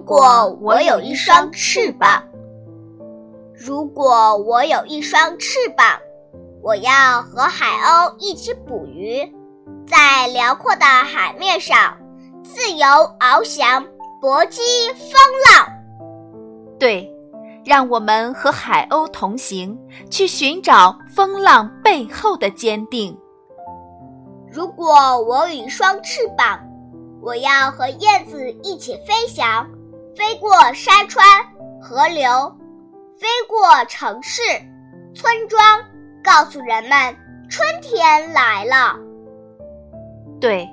果我有一双翅膀，如果我有一双翅膀，我要和海鸥一起捕鱼，在辽阔的海面上自由翱翔，搏击风浪。对，让我们和海鸥同行，去寻找风浪背后的坚定。如果我有一双翅膀，我要和燕子一起飞翔，飞过山川、河流，飞过城市、村庄，告诉人们春天来了。对，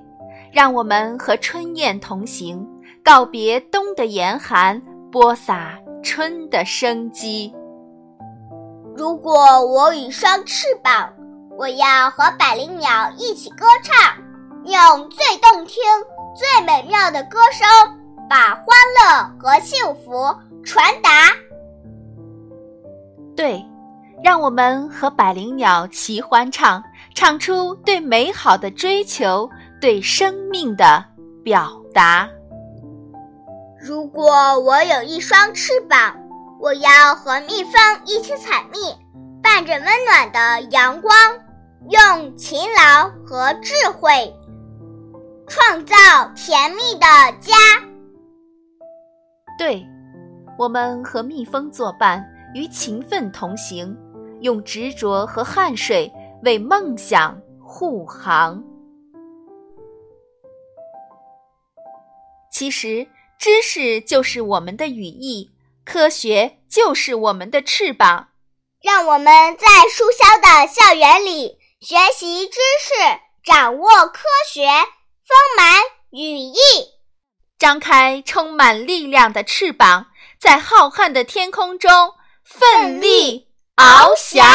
让我们和春燕同行，告别冬的严寒，播撒春的生机。如果我有一双翅膀，我要和百灵鸟一起歌唱，用最动听。最美妙的歌声，把欢乐和幸福传达。对，让我们和百灵鸟齐欢唱，唱出对美好的追求，对生命的表达。如果我有一双翅膀，我要和蜜蜂一起采蜜，伴着温暖的阳光，用勤劳和智慧。创造甜蜜的家。对，我们和蜜蜂作伴，与勤奋同行，用执着和汗水为梦想护航。其实，知识就是我们的羽翼，科学就是我们的翅膀。让我们在书香的校园里学习知识，掌握科学。丰满羽翼，张开充满力量的翅膀，在浩瀚的天空中奋力翱翔。